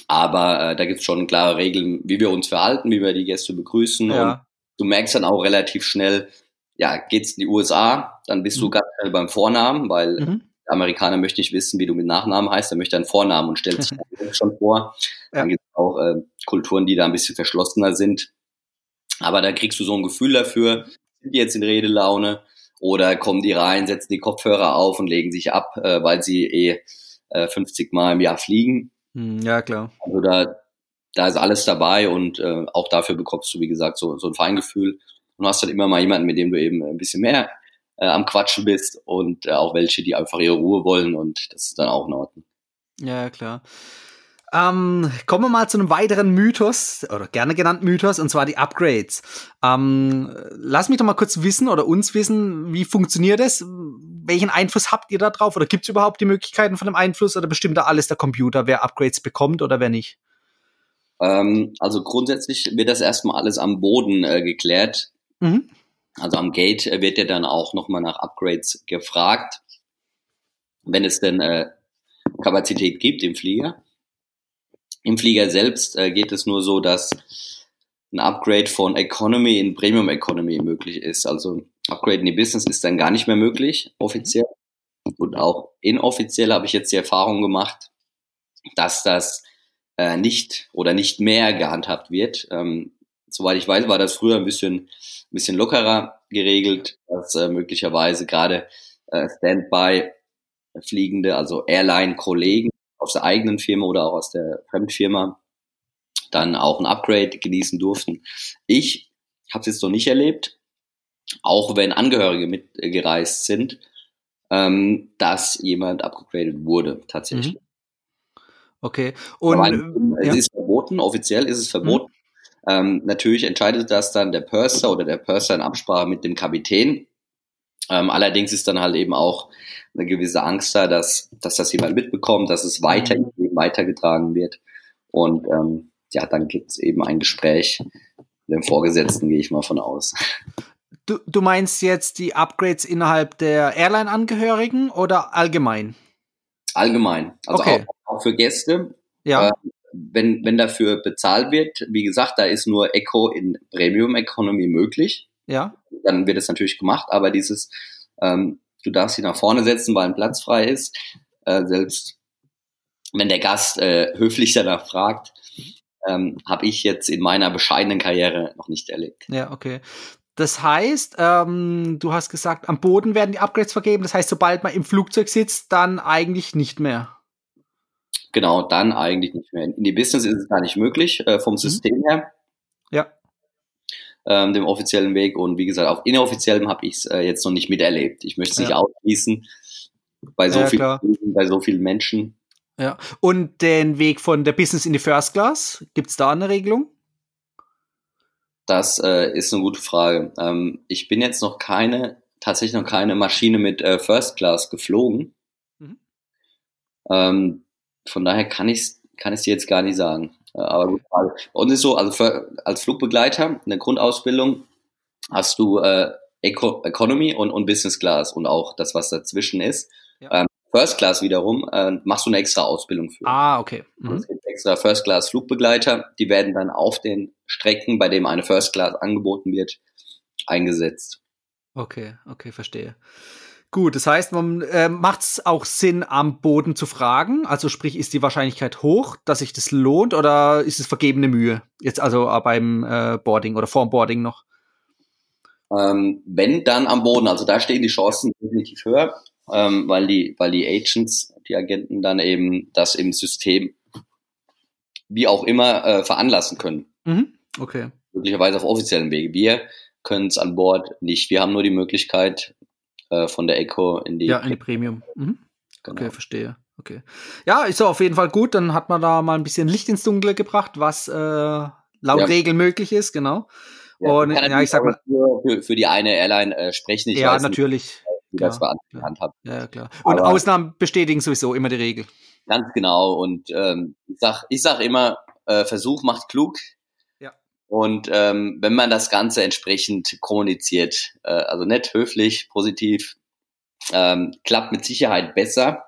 Aber äh, da gibt es schon klare Regeln, wie wir uns verhalten, wie wir die Gäste begrüßen. Ja. Und du merkst dann auch relativ schnell, ja, geht's in die USA, dann bist mhm. du ganz schnell beim Vornamen, weil mhm. Der Amerikaner möchte nicht wissen, wie du mit Nachnamen heißt, er möchte einen Vornamen und stellt sich schon vor. Ja. Dann gibt es auch äh, Kulturen, die da ein bisschen verschlossener sind. Aber da kriegst du so ein Gefühl dafür, sind die jetzt in Redelaune oder kommen die rein, setzen die Kopfhörer auf und legen sich ab, äh, weil sie eh äh, 50 Mal im Jahr fliegen. Hm, ja, klar. Also da, da ist alles dabei und äh, auch dafür bekommst du, wie gesagt, so, so ein Feingefühl und hast dann immer mal jemanden, mit dem du eben ein bisschen mehr äh, am Quatschen bist und äh, auch welche, die einfach ihre Ruhe wollen und das ist dann auch in Ordnung. Ja, klar. Ähm, kommen wir mal zu einem weiteren Mythos, oder gerne genannt Mythos, und zwar die Upgrades. Ähm, lass mich doch mal kurz wissen oder uns wissen, wie funktioniert das? Welchen Einfluss habt ihr da drauf? Oder gibt es überhaupt die Möglichkeiten von dem Einfluss oder bestimmt da alles der Computer, wer Upgrades bekommt oder wer nicht? Ähm, also grundsätzlich wird das erstmal alles am Boden äh, geklärt. Mhm. Also am Gate wird ja dann auch nochmal nach Upgrades gefragt, wenn es denn äh, Kapazität gibt im Flieger. Im Flieger selbst äh, geht es nur so, dass ein Upgrade von Economy in Premium Economy möglich ist. Also Upgrade in die Business ist dann gar nicht mehr möglich, offiziell. Und auch inoffiziell habe ich jetzt die Erfahrung gemacht, dass das äh, nicht oder nicht mehr gehandhabt wird. Ähm, soweit ich weiß, war das früher ein bisschen, ein bisschen lockerer geregelt, dass äh, möglicherweise gerade äh, Standby fliegende, also Airline-Kollegen aus der eigenen Firma oder auch aus der Fremdfirma dann auch ein Upgrade genießen durften. Ich habe es jetzt noch nicht erlebt, auch wenn Angehörige mitgereist sind, ähm, dass jemand upgradet wurde tatsächlich. Mhm. Okay. Und Aber es ja. ist verboten, offiziell ist es verboten. Ähm, natürlich entscheidet das dann der Purser oder der Purser in Absprache mit dem Kapitän. Ähm, allerdings ist dann halt eben auch eine gewisse Angst da, dass, dass das jemand mitbekommt, dass es weiter, weitergetragen wird. Und ähm, ja, dann gibt es eben ein Gespräch mit dem Vorgesetzten, gehe ich mal von aus. Du, du meinst jetzt die Upgrades innerhalb der Airline-Angehörigen oder allgemein? Allgemein. Also okay. auch, auch, für Gäste. Ja. Äh, wenn, wenn dafür bezahlt wird, wie gesagt, da ist nur Eco in Premium Economy möglich. Ja. Dann wird es natürlich gemacht, aber dieses, ähm, du darfst sie nach vorne setzen, weil ein Platz frei ist, äh, selbst wenn der Gast äh, höflich danach fragt, ähm, habe ich jetzt in meiner bescheidenen Karriere noch nicht erlebt. Ja, okay. Das heißt, ähm, du hast gesagt, am Boden werden die Upgrades vergeben. Das heißt, sobald man im Flugzeug sitzt, dann eigentlich nicht mehr. Genau, dann eigentlich nicht mehr. In die Business ist es gar nicht möglich, äh, vom mhm. System her. Ja. Ähm, dem offiziellen Weg. Und wie gesagt, auch inoffiziellem habe ich es äh, jetzt noch nicht miterlebt. Ich möchte es nicht ja. ausschließen bei so, ja, vielen, bei so vielen Menschen. Ja. Und den Weg von der Business in die First Class, gibt es da eine Regelung? Das äh, ist eine gute Frage. Ähm, ich bin jetzt noch keine, tatsächlich noch keine Maschine mit äh, First Class geflogen. Mhm. Ähm, von daher kann ich es kann ich's dir jetzt gar nicht sagen. Äh, aber gute Frage. Und ist so, also für, als Flugbegleiter, eine Grundausbildung, hast du äh, Eco Economy und, und Business Class und auch das, was dazwischen ist. Ja. Ähm, First Class wiederum äh, machst du eine extra Ausbildung für. Ah, okay. Mhm. Es gibt extra First Class Flugbegleiter, die werden dann auf den Strecken, bei dem eine First Class angeboten wird, eingesetzt. Okay, okay, verstehe. Gut, das heißt, man äh, macht es auch Sinn, am Boden zu fragen? Also sprich, ist die Wahrscheinlichkeit hoch, dass sich das lohnt oder ist es vergebene Mühe? Jetzt also äh, beim äh, Boarding oder vorm Boarding noch? Ähm, wenn dann am Boden, also da stehen die Chancen definitiv höher ähm, weil die, weil die Agents, die Agenten dann eben das im System wie auch immer äh, veranlassen können. Mhm. Okay. Möglicherweise auf offiziellen Wege. Wir können es an Bord nicht. Wir haben nur die Möglichkeit äh, von der Echo in die ja in die Premium. Mhm. Genau. Okay, verstehe. Okay. Ja, ist auf jeden Fall gut. Dann hat man da mal ein bisschen Licht ins Dunkle gebracht, was äh, laut ja. Regel möglich ist, genau. Ja, und ja, ich sag mal, für, für, die eine Airline äh, sprechen. Ich ja, natürlich. Nicht, wie ja, das beantragt habe. Ja, klar. Und Aber Ausnahmen bestätigen sowieso immer die Regel. Ganz genau. Und ähm, ich sag, ich sag immer, äh, Versuch macht klug. Und ähm, wenn man das Ganze entsprechend kommuniziert, äh, also nett, höflich, positiv, ähm, klappt mit Sicherheit besser,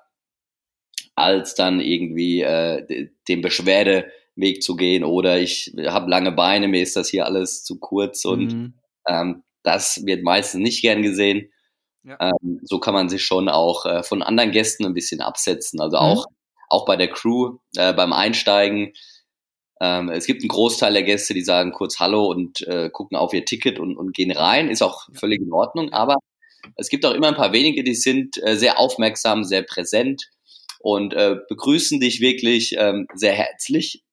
als dann irgendwie äh, den Beschwerdeweg zu gehen oder ich habe lange Beine, mir ist das hier alles zu kurz und mhm. ähm, das wird meistens nicht gern gesehen. Ja. Ähm, so kann man sich schon auch äh, von anderen Gästen ein bisschen absetzen. Also mhm. auch, auch bei der Crew, äh, beim Einsteigen. Ähm, es gibt einen Großteil der Gäste, die sagen kurz Hallo und äh, gucken auf ihr Ticket und, und gehen rein. Ist auch völlig in Ordnung. Aber es gibt auch immer ein paar wenige, die sind äh, sehr aufmerksam, sehr präsent und äh, begrüßen dich wirklich ähm, sehr herzlich.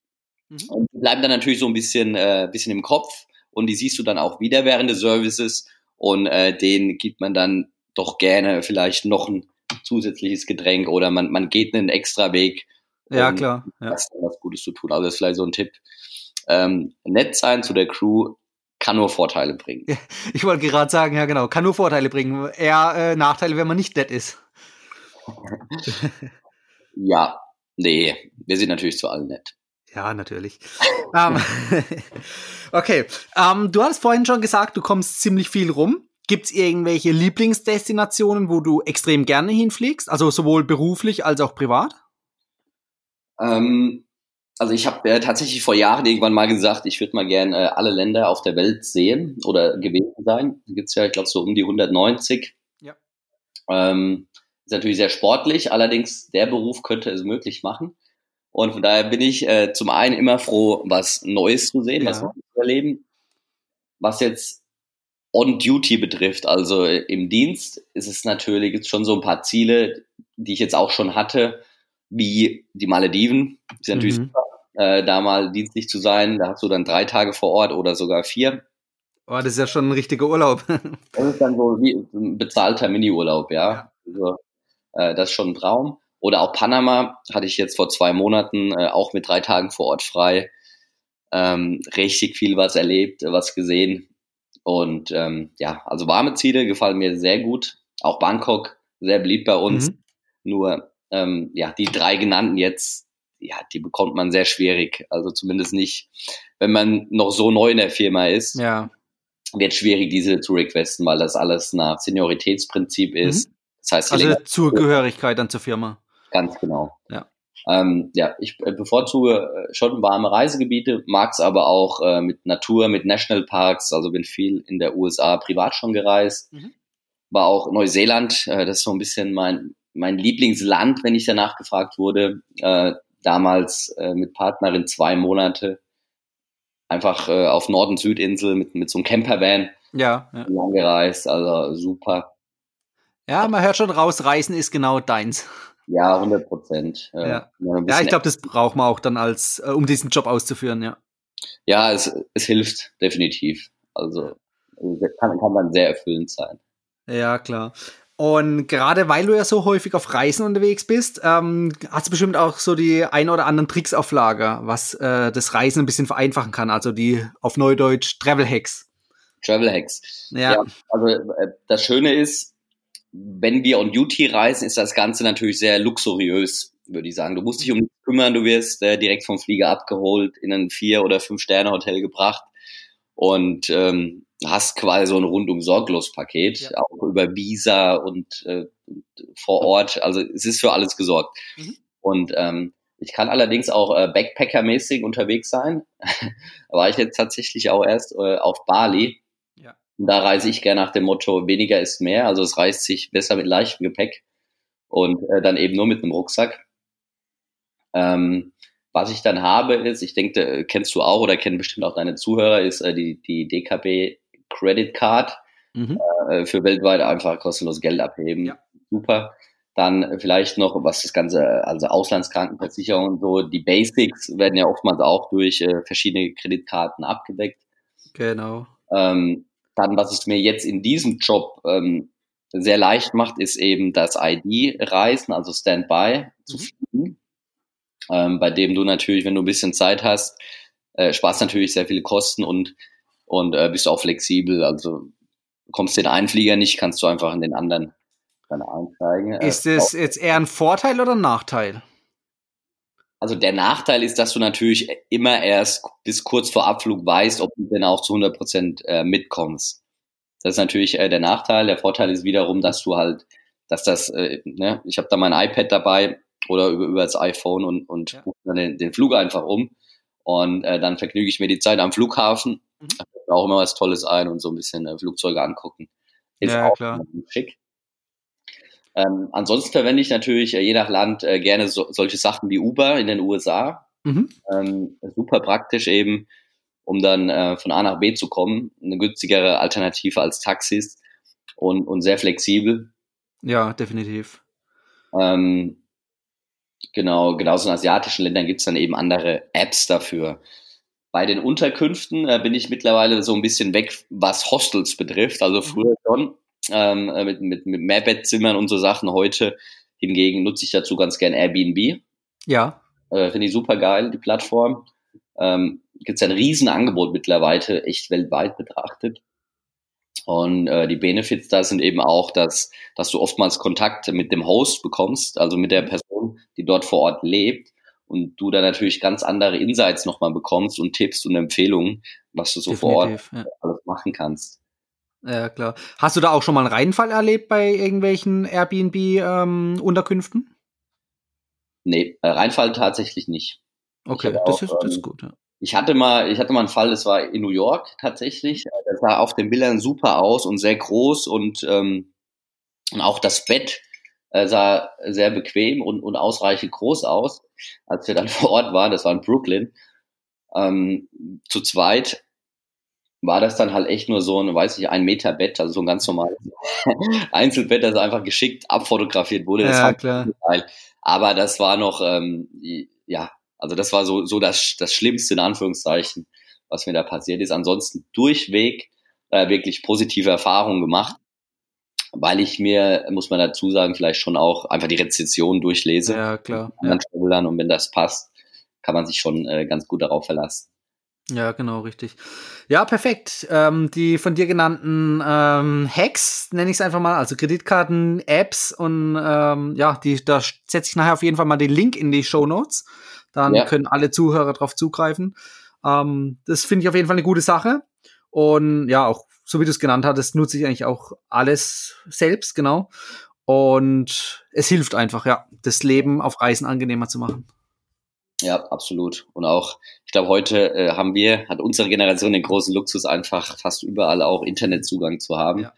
Mhm. Und bleiben dann natürlich so ein bisschen, äh, bisschen im Kopf und die siehst du dann auch wieder während des Services und äh, denen gibt man dann doch gerne vielleicht noch ein zusätzliches Getränk oder man, man geht einen extra Weg. Ja, klar. Ja. Das was Gutes zu tun. Also das ist vielleicht so ein Tipp. Ähm, nett sein zu der Crew kann nur Vorteile bringen. Ich wollte gerade sagen, ja genau, kann nur Vorteile bringen. Eher äh, Nachteile, wenn man nicht nett ist. ja, nee, wir sind natürlich zu allen nett. Ja, natürlich. um, ähm, okay, um, ähm, du hast vorhin schon gesagt, du kommst ziemlich viel rum. Gibt es irgendwelche Lieblingsdestinationen, wo du extrem gerne hinfliegst? Also sowohl beruflich als auch privat? Ähm, also ich habe äh, tatsächlich vor Jahren irgendwann mal gesagt, ich würde mal gerne äh, alle Länder auf der Welt sehen oder gewesen sein. Da gibt es ja, ich glaube, so um die 190. Ja. Ähm, ist natürlich sehr sportlich, allerdings der Beruf könnte es möglich machen. Und von daher bin ich äh, zum einen immer froh, was Neues zu sehen, ja. was Neues zu erleben. Was jetzt On-Duty betrifft, also im Dienst, ist es natürlich jetzt schon so ein paar Ziele, die ich jetzt auch schon hatte, wie die Malediven. Ist natürlich mhm. super, äh, da mal dienstlich zu sein. Da hast du dann drei Tage vor Ort oder sogar vier. Oh, das ist ja schon ein richtiger Urlaub. das ist dann so wie ein bezahlter Mini-Urlaub, ja. ja. Also, äh, das ist schon ein Traum. Oder auch Panama hatte ich jetzt vor zwei Monaten äh, auch mit drei Tagen vor Ort frei. Ähm, richtig viel was erlebt, was gesehen. Und ähm, ja, also warme Ziele gefallen mir sehr gut. Auch Bangkok, sehr beliebt bei uns. Mhm. Nur, ähm, ja, die drei genannten jetzt, ja, die bekommt man sehr schwierig. Also zumindest nicht, wenn man noch so neu in der Firma ist. Ja. Wird schwierig, diese zu requesten, weil das alles nach Senioritätsprinzip ist. Mhm. Das heißt, also Zugehörigkeit dann zur Firma. Ganz genau. Ja. Ähm, ja, ich äh, bevorzuge äh, schon warme Reisegebiete, mag es aber auch äh, mit Natur, mit Nationalparks, also bin viel in der USA privat schon gereist. Mhm. War auch Neuseeland, äh, das ist so ein bisschen mein, mein Lieblingsland, wenn ich danach gefragt wurde. Äh, damals äh, mit Partnerin zwei Monate einfach äh, auf Nord- und Südinsel mit, mit so einem Campervan ja, ja. lang gereist, also super. Ja, man hört schon raus, Reisen ist genau deins. Ja, 100 Prozent. Äh, ja. ja, ich glaube, das braucht man auch dann als, äh, um diesen Job auszuführen, ja. Ja, es, es hilft definitiv. Also kann, kann man sehr erfüllend sein. Ja, klar. Und gerade weil du ja so häufig auf Reisen unterwegs bist, ähm, hast du bestimmt auch so die ein oder anderen Tricks auf Lager, was äh, das Reisen ein bisschen vereinfachen kann. Also die auf Neudeutsch Travel Hacks. Travel Hacks. Ja. ja also äh, das Schöne ist, wenn wir on Duty reisen, ist das Ganze natürlich sehr luxuriös, würde ich sagen. Du musst dich um nichts kümmern, du wirst äh, direkt vom Flieger abgeholt, in ein Vier- oder Fünf-Sterne-Hotel gebracht und ähm, hast quasi so ein rundum sorglos Paket, ja. auch über Visa und, äh, vor Ort. Also es ist für alles gesorgt. Mhm. Und ähm, ich kann allerdings auch äh, Backpacker-mäßig unterwegs sein. war ich jetzt tatsächlich auch erst äh, auf Bali und da reise ich gerne nach dem Motto, weniger ist mehr. Also es reist sich besser mit leichtem Gepäck und äh, dann eben nur mit einem Rucksack. Ähm, was ich dann habe ist, ich denke, kennst du auch oder kennen bestimmt auch deine Zuhörer, ist äh, die, die DKB Credit Card. Mhm. Äh, für weltweit einfach kostenlos Geld abheben. Ja. Super. Dann vielleicht noch, was das Ganze, also Auslandskrankenversicherung und so, die Basics werden ja oftmals auch durch äh, verschiedene Kreditkarten abgedeckt. Genau. Ähm, dann, was es mir jetzt in diesem Job ähm, sehr leicht macht, ist eben das ID-Reisen, also Standby zu mhm. fliegen, ähm, bei dem du natürlich, wenn du ein bisschen Zeit hast, äh, sparst natürlich sehr viele Kosten und, und äh, bist auch flexibel. Also kommst den einen Flieger nicht, kannst du einfach in den anderen dann einsteigen. Äh, ist es jetzt eher ein Vorteil oder ein Nachteil? Also der Nachteil ist, dass du natürlich immer erst bis kurz vor Abflug weißt, ob du denn auch zu 100 Prozent äh, mitkommst. Das ist natürlich äh, der Nachteil. Der Vorteil ist wiederum, dass du halt, dass das, äh, ne, ich habe da mein iPad dabei oder über, über das iPhone und, und ja. dann den, den Flug einfach um. Und äh, dann vergnüge ich mir die Zeit am Flughafen. Mhm. auch immer was Tolles ein und so ein bisschen äh, Flugzeuge angucken. Ist ja, auch klar. schick. Ähm, ansonsten verwende ich natürlich äh, je nach Land äh, gerne so, solche Sachen wie Uber in den USA. Mhm. Ähm, super praktisch eben, um dann äh, von A nach B zu kommen. Eine günstigere Alternative als Taxis und, und sehr flexibel. Ja, definitiv. Ähm, genau, genauso in asiatischen Ländern gibt es dann eben andere Apps dafür. Bei den Unterkünften äh, bin ich mittlerweile so ein bisschen weg, was Hostels betrifft. Also mhm. früher schon ähm, äh, mit, mit, mit Mehrbettzimmern und so Sachen. Heute hingegen nutze ich dazu ganz gern Airbnb. Ja. Äh, Finde ich super geil, die Plattform. Ähm, Gibt es ein Riesenangebot mittlerweile, echt weltweit betrachtet. Und äh, die Benefits da sind eben auch, dass, dass du oftmals Kontakt mit dem Host bekommst, also mit der Person, die dort vor Ort lebt. Und du da natürlich ganz andere Insights nochmal bekommst und Tipps und Empfehlungen, was du so Definitiv, vor Ort ja. alles machen kannst. Ja, klar. Hast du da auch schon mal einen Reinfall erlebt bei irgendwelchen Airbnb-Unterkünften? Ähm, nee, äh, Reinfall tatsächlich nicht. Okay, das, auch, ist, das ist ähm, gut. Ja. Ich hatte mal, ich hatte mal einen Fall, das war in New York tatsächlich. Das sah auf den Bildern super aus und sehr groß und, ähm, und auch das Bett äh, sah sehr bequem und, und ausreichend groß aus. Als wir dann vor Ort waren, das war in Brooklyn, ähm, zu zweit war das dann halt echt nur so ein, weiß ich, ein Meter Bett, also so ein ganz normales Einzelbett, das einfach geschickt abfotografiert wurde. Das ja, klar. Geil. Aber das war noch, ähm, ja, also das war so, so das, das Schlimmste in Anführungszeichen, was mir da passiert ist. Ansonsten durchweg äh, wirklich positive Erfahrungen gemacht, weil ich mir, muss man dazu sagen, vielleicht schon auch einfach die Rezession durchlese. Ja, klar. Ja. Und wenn das passt, kann man sich schon äh, ganz gut darauf verlassen. Ja, genau, richtig. Ja, perfekt. Ähm, die von dir genannten ähm, Hacks, nenne ich es einfach mal, also Kreditkarten, Apps und ähm, ja, die, da setze ich nachher auf jeden Fall mal den Link in die Show Notes. Dann ja. können alle Zuhörer darauf zugreifen. Ähm, das finde ich auf jeden Fall eine gute Sache. Und ja, auch so wie du es genannt hattest, nutze ich eigentlich auch alles selbst, genau. Und es hilft einfach, ja, das Leben auf Reisen angenehmer zu machen. Ja, absolut. Und auch, ich glaube, heute äh, haben wir, hat unsere Generation den großen Luxus, einfach fast überall auch Internetzugang zu haben, ja.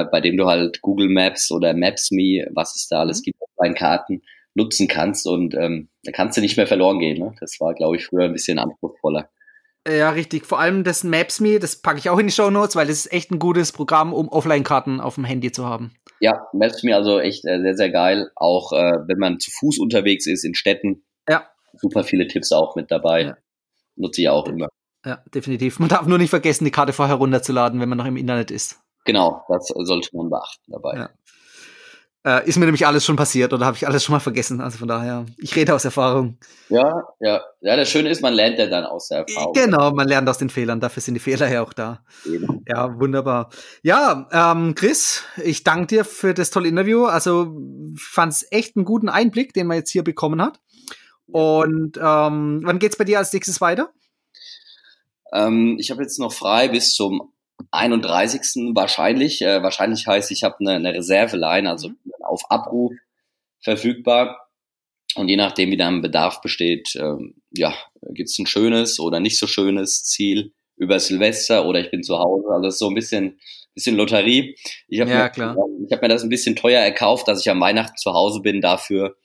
äh, bei dem du halt Google Maps oder Maps.me, was es da alles mhm. gibt, bei Karten nutzen kannst und ähm, da kannst du nicht mehr verloren gehen. Ne? Das war, glaube ich, früher ein bisschen anspruchsvoller. Ja, richtig. Vor allem das Maps.me, das packe ich auch in die Show Notes, weil das ist echt ein gutes Programm, um Offline-Karten auf dem Handy zu haben. Ja, Maps.me also echt äh, sehr, sehr geil. Auch äh, wenn man zu Fuß unterwegs ist in Städten. Ja super viele Tipps auch mit dabei. Ja. Nutze ich auch immer. Ja, definitiv. Man darf nur nicht vergessen, die Karte vorher runterzuladen, wenn man noch im Internet ist. Genau, das sollte man beachten dabei. Ja. Äh, ist mir nämlich alles schon passiert oder habe ich alles schon mal vergessen. Also von daher, ich rede aus Erfahrung. Ja, ja. Ja, das Schöne ist, man lernt ja dann aus der Erfahrung. Genau, man lernt aus den Fehlern. Dafür sind die Fehler ja auch da. Eben. Ja, wunderbar. Ja, ähm, Chris, ich danke dir für das tolle Interview. Also fand es echt einen guten Einblick, den man jetzt hier bekommen hat. Und ähm, wann geht's bei dir als nächstes weiter? Ähm, ich habe jetzt noch frei bis zum 31. wahrscheinlich. Äh, wahrscheinlich heißt, ich habe eine, eine Reserve-Line, also mhm. auf Abruf verfügbar. Und je nachdem, wie da ein Bedarf besteht, ähm, ja, gibt's ein schönes oder nicht so schönes Ziel über Silvester oder ich bin zu Hause. Also das ist so ein bisschen, bisschen Lotterie. Ich habe ja, mir, hab mir das ein bisschen teuer erkauft, dass ich am Weihnachten zu Hause bin. Dafür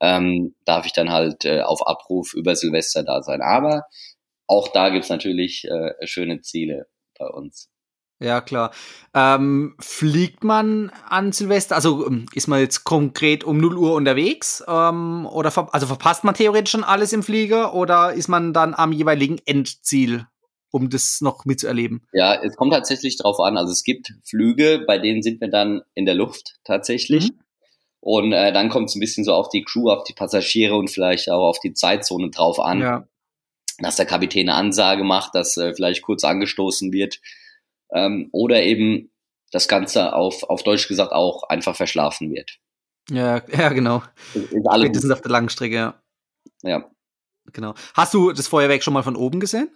ähm, darf ich dann halt äh, auf Abruf über Silvester da sein. Aber auch da gibt's natürlich äh, schöne Ziele bei uns. Ja, klar. Ähm, fliegt man an Silvester? Also ähm, ist man jetzt konkret um 0 Uhr unterwegs? Ähm, oder ver also verpasst man theoretisch schon alles im Flieger oder ist man dann am jeweiligen Endziel, um das noch mitzuerleben? Ja, es kommt tatsächlich drauf an. Also es gibt Flüge, bei denen sind wir dann in der Luft tatsächlich. Mhm. Und äh, dann kommt es ein bisschen so auf die Crew, auf die Passagiere und vielleicht auch auf die Zeitzone drauf an. Ja. Dass der Kapitän eine Ansage macht, dass äh, vielleicht kurz angestoßen wird. Ähm, oder eben das Ganze auf, auf Deutsch gesagt auch einfach verschlafen wird. Ja, ja, genau. Spätestens auf der Langstrecke, ja. Ja. Genau. Hast du das Feuerwerk schon mal von oben gesehen?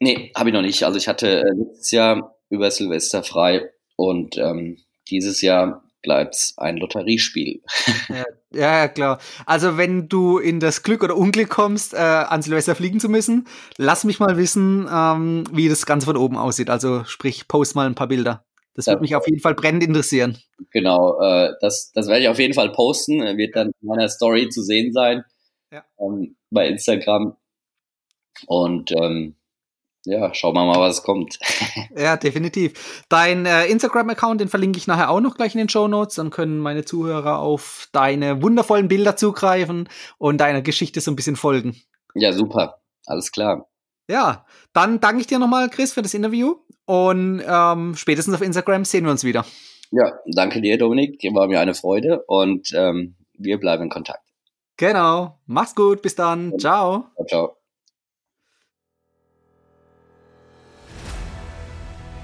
Nee, habe ich noch nicht. Also ich hatte äh, letztes Jahr über Silvester frei und ähm, dieses Jahr bleibt ein Lotteriespiel. Ja, ja, klar. Also wenn du in das Glück oder Unglück kommst, äh, an Silvester fliegen zu müssen, lass mich mal wissen, ähm, wie das Ganze von oben aussieht. Also sprich, post mal ein paar Bilder. Das ja. würde mich auf jeden Fall brennend interessieren. Genau, äh, das, das werde ich auf jeden Fall posten. Wird dann in meiner Story zu sehen sein. Ja. Ähm, bei Instagram. Und ähm, ja, schauen wir mal, was kommt. ja, definitiv. Dein äh, Instagram-Account, den verlinke ich nachher auch noch gleich in den Show Notes. Dann können meine Zuhörer auf deine wundervollen Bilder zugreifen und deiner Geschichte so ein bisschen folgen. Ja, super. Alles klar. Ja, dann danke ich dir nochmal, Chris, für das Interview. Und ähm, spätestens auf Instagram sehen wir uns wieder. Ja, danke dir, Dominik. Dir war mir eine Freude und ähm, wir bleiben in Kontakt. Genau. Mach's gut. Bis dann. Ciao. Ciao, ciao.